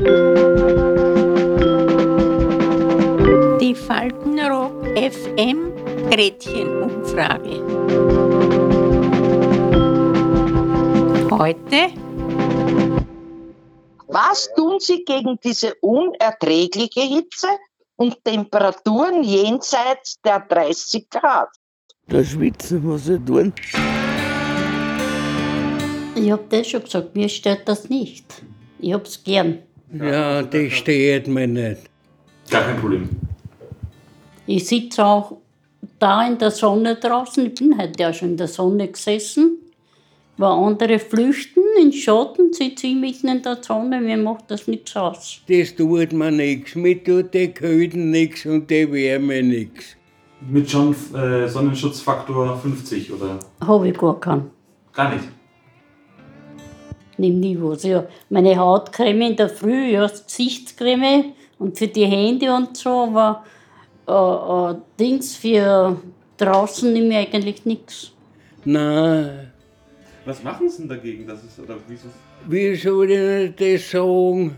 Die Faltenrock FM Gretchenumfrage. Heute Was tun Sie gegen diese unerträgliche Hitze und Temperaturen jenseits der 30 Grad? Da schwitzen muss ich tun. Ich hab das schon gesagt, mir stört das nicht. Ich hab's gern. Ja, das stört mir nicht. Gar kein Problem. Ich sitze auch da in der Sonne draußen. Ich bin heute ja schon in der Sonne gesessen. Wo andere flüchten in Schatten, sitze ich mitten in der Sonne. Mir macht das nichts aus. Das tut mir nichts. Mir tut die Kälte nichts und die Wärme nichts. Mit schon äh, Sonnenschutzfaktor 50 oder Habe ich gar keinen. gar nicht. Nimm nie was. Ja, meine Hautcreme in der Früh, ja, Gesichtscreme und für die Hände und so, aber äh, äh, Dings für draußen nehme ich eigentlich nichts. Nein, Was machen Sie denn dagegen? Das ist, oder wieso? wie soll ich das sagen?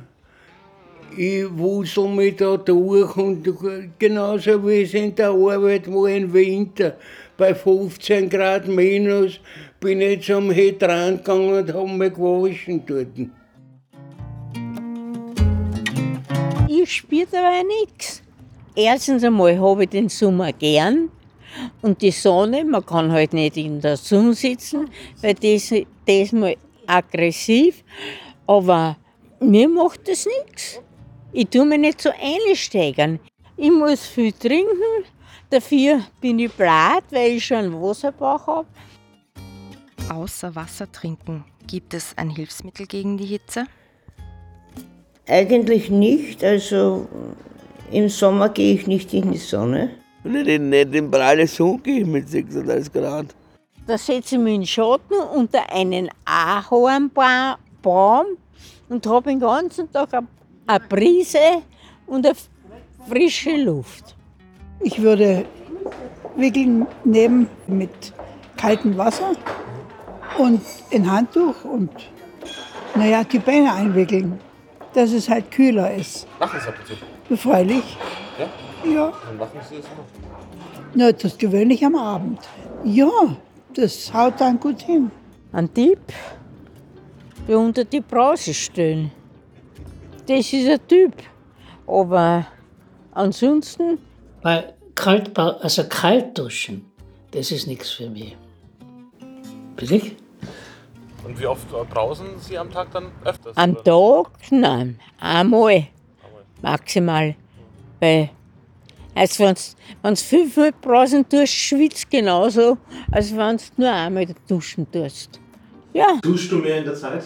Ich wusel mich da durch und genauso wie es in der Arbeit war im Winter, bei 15 Grad minus, bin ich zum Hydrant gegangen und hab mich gewaschen dort. Ich spüre dabei nichts. Erstens einmal habe ich den Sommer gern und die Sonne, man kann halt nicht in der Sonne sitzen, weil das, das mal aggressiv, aber mir macht das nichts. Ich tue mich nicht so einsteigern. Ich muss viel trinken, dafür bin ich blatt, weil ich schon einen Wasserbauch habe. Außer Wasser trinken, gibt es ein Hilfsmittel gegen die Hitze? Eigentlich nicht, also im Sommer gehe ich nicht in die Sonne. Nicht in, nicht in pralle Sonne gehe ich mit 36 Grad. Da setze ich mich in den Schatten unter einen Ahornbaum und habe den ganzen Tag eine- eine Brise und eine frische Luft. Ich würde wickeln nehmen mit kaltem Wasser und ein Handtuch und naja, die Beine einwickeln, dass es halt kühler ist. Machen Sie ab und zu. Befreilich. Ja? Ja, Dann machen Sie das immer. na, das gewöhnlich am Abend. Ja, das haut dann gut hin. Ein Tipp, der unter die Brause stellen. Das ist ein Typ. Aber ansonsten, Weil kalt, also kalt duschen, das ist nichts für mich. Billig? Und wie oft brausen Sie am Tag dann öfters? am oder? Tag, nein, einmal maximal. Weil, als wenn du fünfmal brausen tust, schwitzt genauso, als wenn du nur einmal duschen tust. Ja, Duschst du mehr in der Zeit?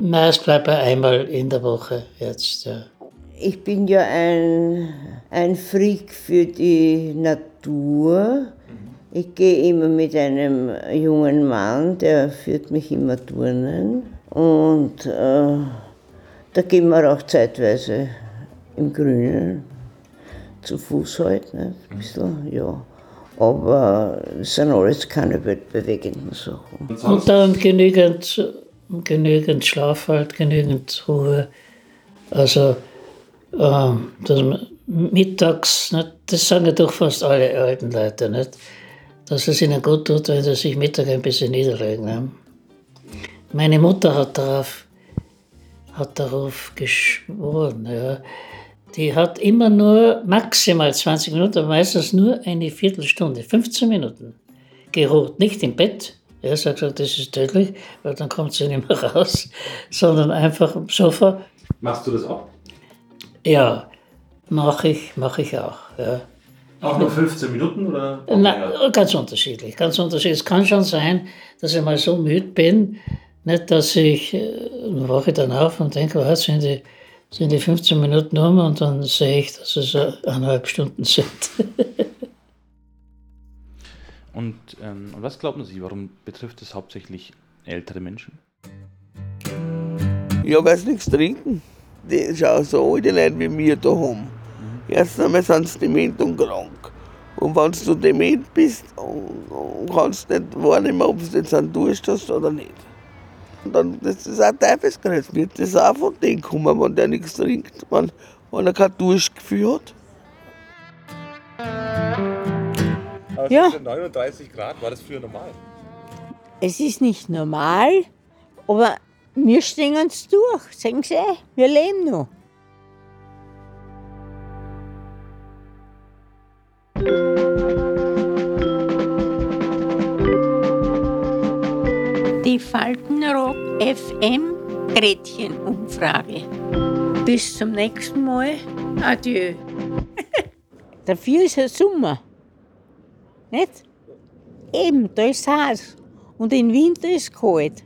Meist bleibt er einmal in der Woche jetzt, ja. Ich bin ja ein, ein Freak für die Natur. Ich gehe immer mit einem jungen Mann, der führt mich immer turnen. Und äh, da gehen wir auch zeitweise im Grünen zu Fuß halt, ne? ein bisschen, ja. Aber es sind alles keine weltbewegenden Sachen. Und dann genügend, genügend Schlaf halt, genügend Ruhe. Also, dass man mittags, nicht, das sagen ja doch fast alle alten Leute, nicht? dass es ihnen gut tut, wenn sie sich Mittag ein bisschen niederlegen. Ne? Meine Mutter hat darauf, hat darauf geschworen. Ja. Die hat immer nur maximal 20 Minuten, meistens nur eine Viertelstunde, 15 Minuten geruht. Nicht im Bett. Er sagt, gesagt, das ist tödlich, weil dann kommt sie nicht mehr raus, sondern einfach am Sofa. Machst du das auch? Ja, mache ich, mache ich auch. Ja. Auch nur 15 Minuten oder? Na, ganz unterschiedlich, ganz unterschiedlich. Es kann schon sein, dass ich mal so müde bin, nicht, dass ich, äh, dann wache ich dann auf und denke, was sind die, sind die 15 Minuten um und dann sehe ich, dass es äh, eineinhalb Stunden sind. Und, ähm, und was glauben Sie, warum betrifft es hauptsächlich ältere Menschen? Ja, weil sie nichts trinken. Die schauen so alte Leute wie wir da haben. Erst einmal sind sie dement und krank. Und wenn du dement bist, und- kannst nicht wahrnehmen, ob du jetzt einen Durst hast oder nicht. Und dann, das ist auch Teufelskreuz. Wird das auch von denen kommen, wenn der nichts trinkt, wenn, wenn er kein Durstgefühl hat. Aber Ja. ja. 39 Grad, war das früher normal? Es ist nicht normal, aber wir stehen es durch. Sehen Sie, wir leben noch. Die Faltenrock FM Gretchenumfrage. Bis zum nächsten Mal. Adieu. Dafür ist es Sommer. Nicht? Eben, da ist heiß. Und im Winter ist es kalt.